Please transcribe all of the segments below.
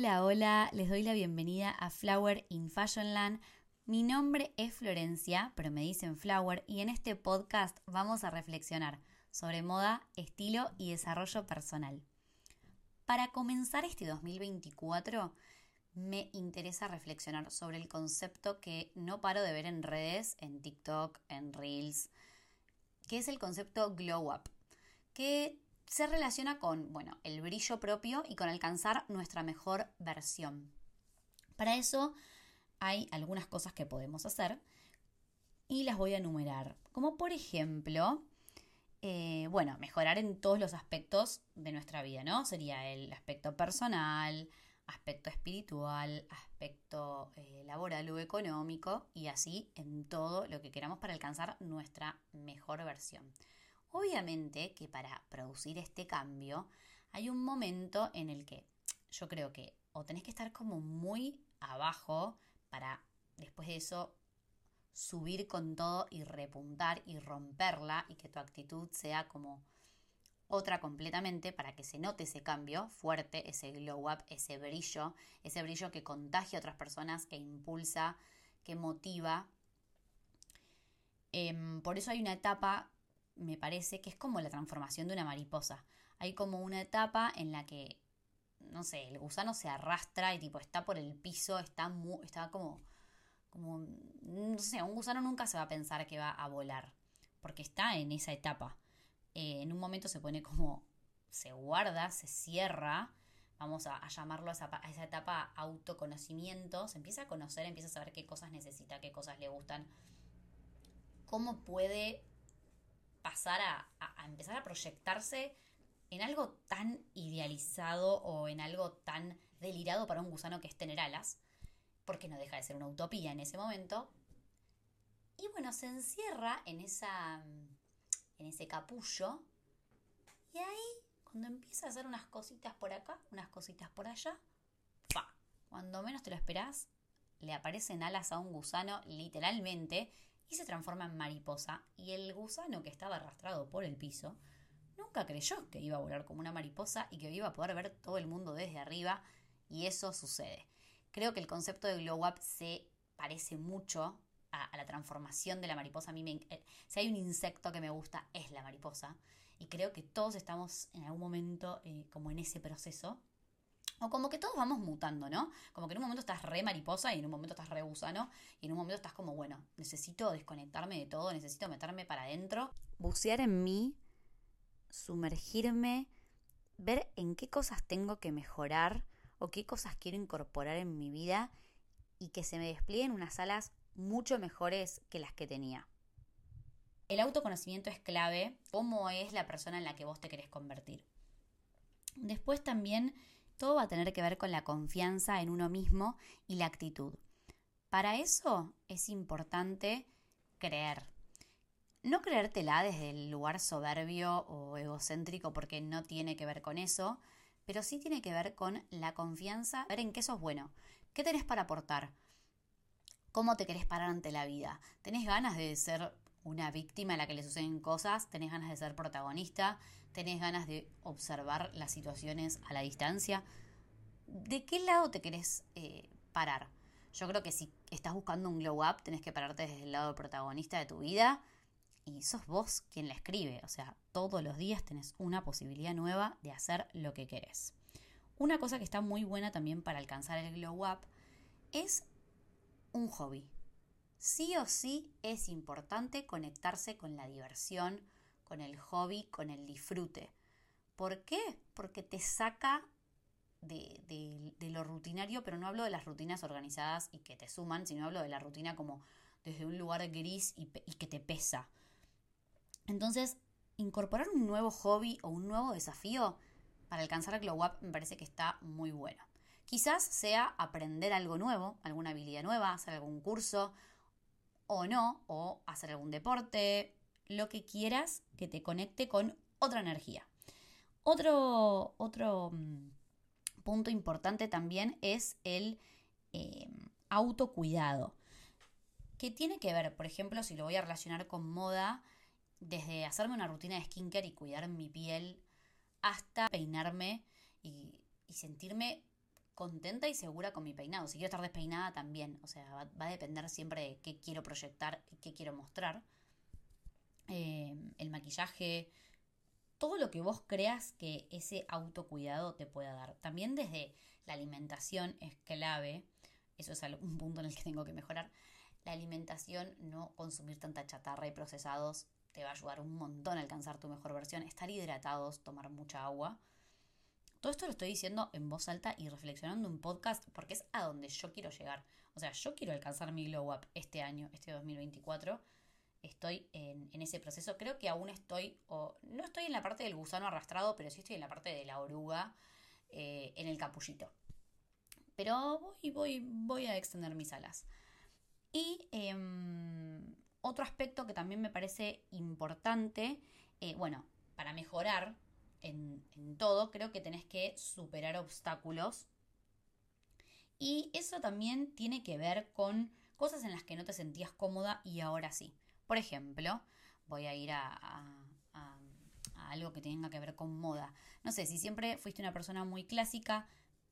Hola, hola, les doy la bienvenida a Flower in Fashionland. Mi nombre es Florencia, pero me dicen Flower, y en este podcast vamos a reflexionar sobre moda, estilo y desarrollo personal. Para comenzar este 2024, me interesa reflexionar sobre el concepto que no paro de ver en redes, en TikTok, en Reels, que es el concepto glow up, que se relaciona con, bueno, el brillo propio y con alcanzar nuestra mejor versión. Para eso hay algunas cosas que podemos hacer y las voy a enumerar. Como por ejemplo, eh, bueno, mejorar en todos los aspectos de nuestra vida, ¿no? Sería el aspecto personal, aspecto espiritual, aspecto eh, laboral o económico y así en todo lo que queramos para alcanzar nuestra mejor versión. Obviamente que para producir este cambio hay un momento en el que yo creo que o tenés que estar como muy abajo para después de eso subir con todo y repuntar y romperla y que tu actitud sea como otra completamente para que se note ese cambio fuerte, ese glow up, ese brillo, ese brillo que contagia a otras personas, que impulsa, que motiva. Em, por eso hay una etapa me parece que es como la transformación de una mariposa. Hay como una etapa en la que, no sé, el gusano se arrastra y tipo está por el piso, está, está como, como, no sé, un gusano nunca se va a pensar que va a volar, porque está en esa etapa. Eh, en un momento se pone como, se guarda, se cierra, vamos a, llamarlo a esa, a esa etapa autoconocimiento, se empieza a conocer, empieza a saber qué cosas necesita, qué cosas le gustan, cómo puede a, empezar a proyectarse en algo tan idealizado o en algo tan delirado para un gusano que es tener alas, porque no deja de ser una utopía en ese momento. Y bueno, se encierra en esa en ese capullo y ahí cuando empieza a hacer unas cositas por acá, unas cositas por allá, ¡fa! Cuando menos te lo esperás, le aparecen alas a un gusano literalmente y se transforma en mariposa y el gusano que estaba arrastrado por el piso nunca creyó que iba a volar como una mariposa y que iba a poder ver todo el mundo desde arriba y eso sucede. Creo que el concepto de glow up se parece mucho a, la transformación de la mariposa. A mí eh, si hay un insecto que me gusta es la mariposa y creo que todos estamos en algún momento eh, como en ese proceso o como que todos vamos mutando, ¿no? Como que en un momento estás re mariposa y en un momento estás re gusano y en un momento estás como, bueno, necesito desconectarme de todo, necesito meterme para adentro, bucear en mí, sumergirme, ver en qué cosas tengo que mejorar o qué cosas quiero incorporar en mi vida y que se me desplieguen unas alas mucho mejores que las que tenía. El autoconocimiento es clave, cómo es la persona en la que vos te querés convertir. Después también todo va a tener que ver con la confianza en uno mismo y la actitud. Para eso es importante creer. No creértela desde el lugar soberbio o egocéntrico porque no tiene que ver con eso, pero sí tiene que ver con la confianza, ver en qué sos bueno, qué tenés para aportar, cómo te querés parar ante la vida. ¿Tenés ganas de ser una víctima a la que le suceden cosas? ¿Tenés ganas de ser protagonista? Tenés ganas de observar las situaciones a la distancia. ¿De qué lado te querés eh, parar? Yo creo que si estás buscando un glow up, tenés que pararte desde el lado protagonista de tu vida y sos vos quien la escribe. O sea, todos los días tenés una posibilidad nueva de hacer lo que querés. Una cosa que está muy buena también para alcanzar el glow up es un hobby. Sí o sí es importante conectarse con la diversión, con el hobby, con el disfrute. ¿Por qué? Porque te saca de, lo rutinario, pero no hablo de las rutinas organizadas y que te suman, sino hablo de la rutina como desde un lugar gris y, y que te pesa. Entonces, incorporar un nuevo hobby o un nuevo desafío para alcanzar el glow up me parece que está muy bueno. Quizás sea aprender algo nuevo, alguna habilidad nueva, hacer algún curso o no, o hacer algún deporte, lo que quieras que te conecte con otra energía. Otro, otro mm, punto importante también es el em, autocuidado, que tiene que ver, por ejemplo, si lo voy a relacionar con moda, desde hacerme una rutina de skincare y cuidar mi piel hasta peinarme y, sentirme contenta y segura con mi peinado. Si quiero estar despeinada también. O sea, va, a depender siempre de qué quiero proyectar y qué quiero mostrar. Eh, el maquillaje, todo lo que vos creas que ese autocuidado te pueda dar. También desde la alimentación es clave. Eso es un punto en el que tengo que mejorar. La alimentación, no consumir tanta chatarra y procesados, te va a ayudar un montón a alcanzar tu mejor versión. Estar hidratados, tomar mucha agua. Todo esto lo estoy diciendo en voz alta y reflexionando un podcast porque es a donde yo quiero llegar. O sea, yo quiero alcanzar mi glow up este año, este 2024. Estoy en, ese proceso. Creo que aún estoy, o no estoy en la parte del gusano arrastrado, pero sí estoy en la parte de la oruga eh, en el capullito. Pero voy, voy, voy a extender mis alas. Y em, otro aspecto que también me parece importante, eh, bueno, para mejorar en, todo, creo que tenés que superar obstáculos. Y eso también tiene que ver con cosas en las que no te sentías cómoda y ahora sí. Por ejemplo, voy a ir a, algo que tenga que ver con moda. No sé, si siempre fuiste una persona muy clásica,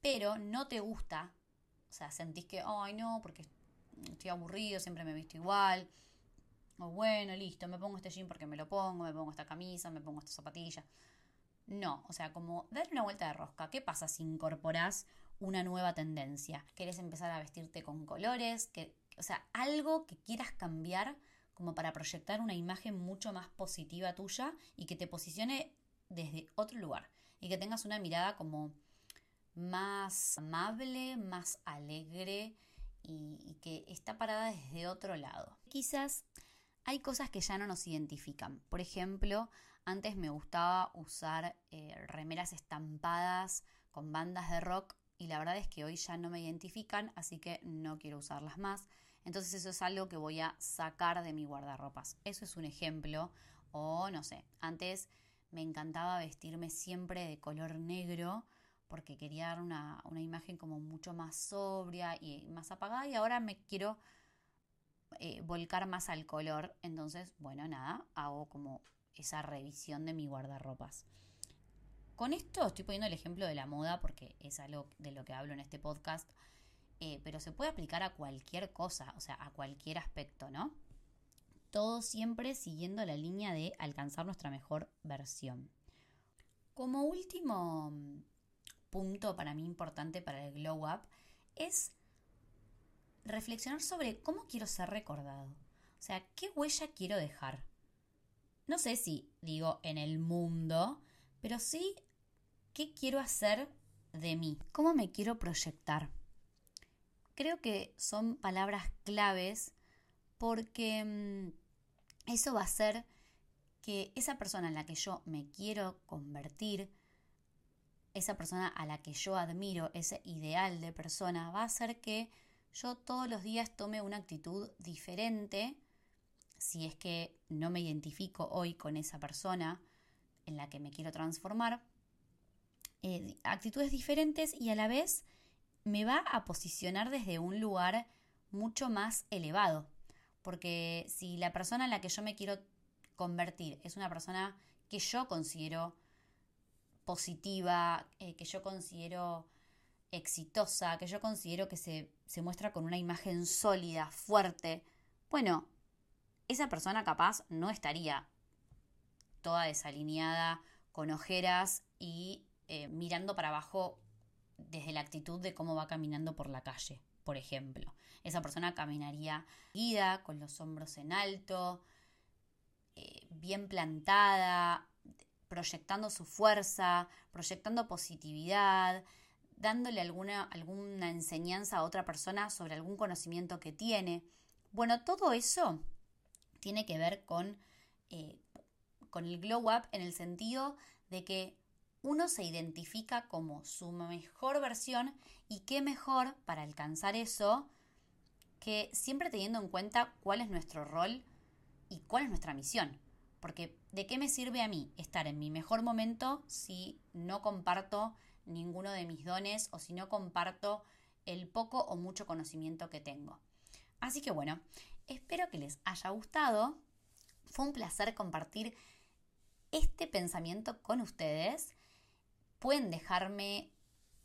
pero no te gusta, o sea, sentís que, ay no, porque estoy aburrido, siempre me he visto igual. O bueno, listo, me pongo este jean porque me lo pongo, me pongo esta camisa, me pongo esta zapatilla. No, o sea, como dar una vuelta de rosca. ¿Qué pasa si incorporas una nueva tendencia? ¿Querés empezar a vestirte con colores? Que, o sea, algo que quieras cambiar como para proyectar una imagen mucho más positiva tuya y que te posicione desde otro lugar y que tengas una mirada como más amable, más alegre y, que está parada desde otro lado. Quizás hay cosas que ya no nos identifican. Por ejemplo, antes me gustaba usar eh, remeras estampadas con bandas de rock y la verdad es que hoy ya no me identifican, así que no quiero usarlas más. Entonces eso es algo que voy a sacar de mi guardarropas. Eso es un ejemplo. O no sé, antes me encantaba vestirme siempre de color negro porque quería dar una, una imagen como mucho más sobria y más apagada y ahora me quiero eh, volcar más al color. Entonces, bueno, nada, hago como esa revisión de mi guardarropas. Con esto estoy poniendo el ejemplo de la moda porque es algo de lo que hablo en este podcast, eh, pero se puede aplicar a cualquier cosa, o sea, a cualquier aspecto, ¿no? Todo siempre siguiendo la línea de alcanzar nuestra mejor versión. Como último mm, punto para mí importante para el glow up es reflexionar sobre cómo quiero ser recordado. O sea, qué huella quiero dejar no sé si digo en el mundo, pero sí qué quiero hacer de mí, cómo me quiero proyectar. Creo que son palabras claves porque mm, eso va a hacer que esa persona en la que yo me quiero convertir, esa persona a la que yo admiro, ese ideal de persona, va a hacer que yo todos los días tome una actitud diferente si es que no me identifico hoy con esa persona en la que me quiero transformar, eh, actitudes diferentes y a la vez me va a posicionar desde un lugar mucho más elevado. Porque si la persona en la que yo me quiero convertir es una persona que yo considero positiva, eh, que yo considero exitosa, que yo considero que se, se muestra con una imagen sólida, fuerte, bueno, esa persona capaz no estaría toda desalineada, con ojeras y eh, mirando para abajo desde la actitud de cómo va caminando por la calle, por ejemplo. Esa persona caminaría guida, con los hombros en alto, eh, bien plantada, proyectando su fuerza, proyectando positividad, dándole alguna, alguna enseñanza a otra persona sobre algún conocimiento que tiene. Bueno, todo eso tiene que ver con, eh, con el glow up en el sentido de que uno se identifica como su mejor versión y qué mejor para alcanzar eso que siempre teniendo en cuenta cuál es nuestro rol y cuál es nuestra misión. Porque ¿de qué me sirve a mí estar en mi mejor momento si no comparto ninguno de mis dones o si no comparto el poco o mucho conocimiento que tengo? Así que bueno, Espero que les haya gustado. Fue un placer compartir este pensamiento con ustedes. Pueden dejarme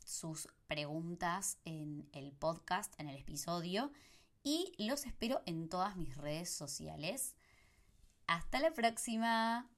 sus preguntas en el podcast, en el episodio, y los espero en todas mis redes sociales. Hasta la próxima.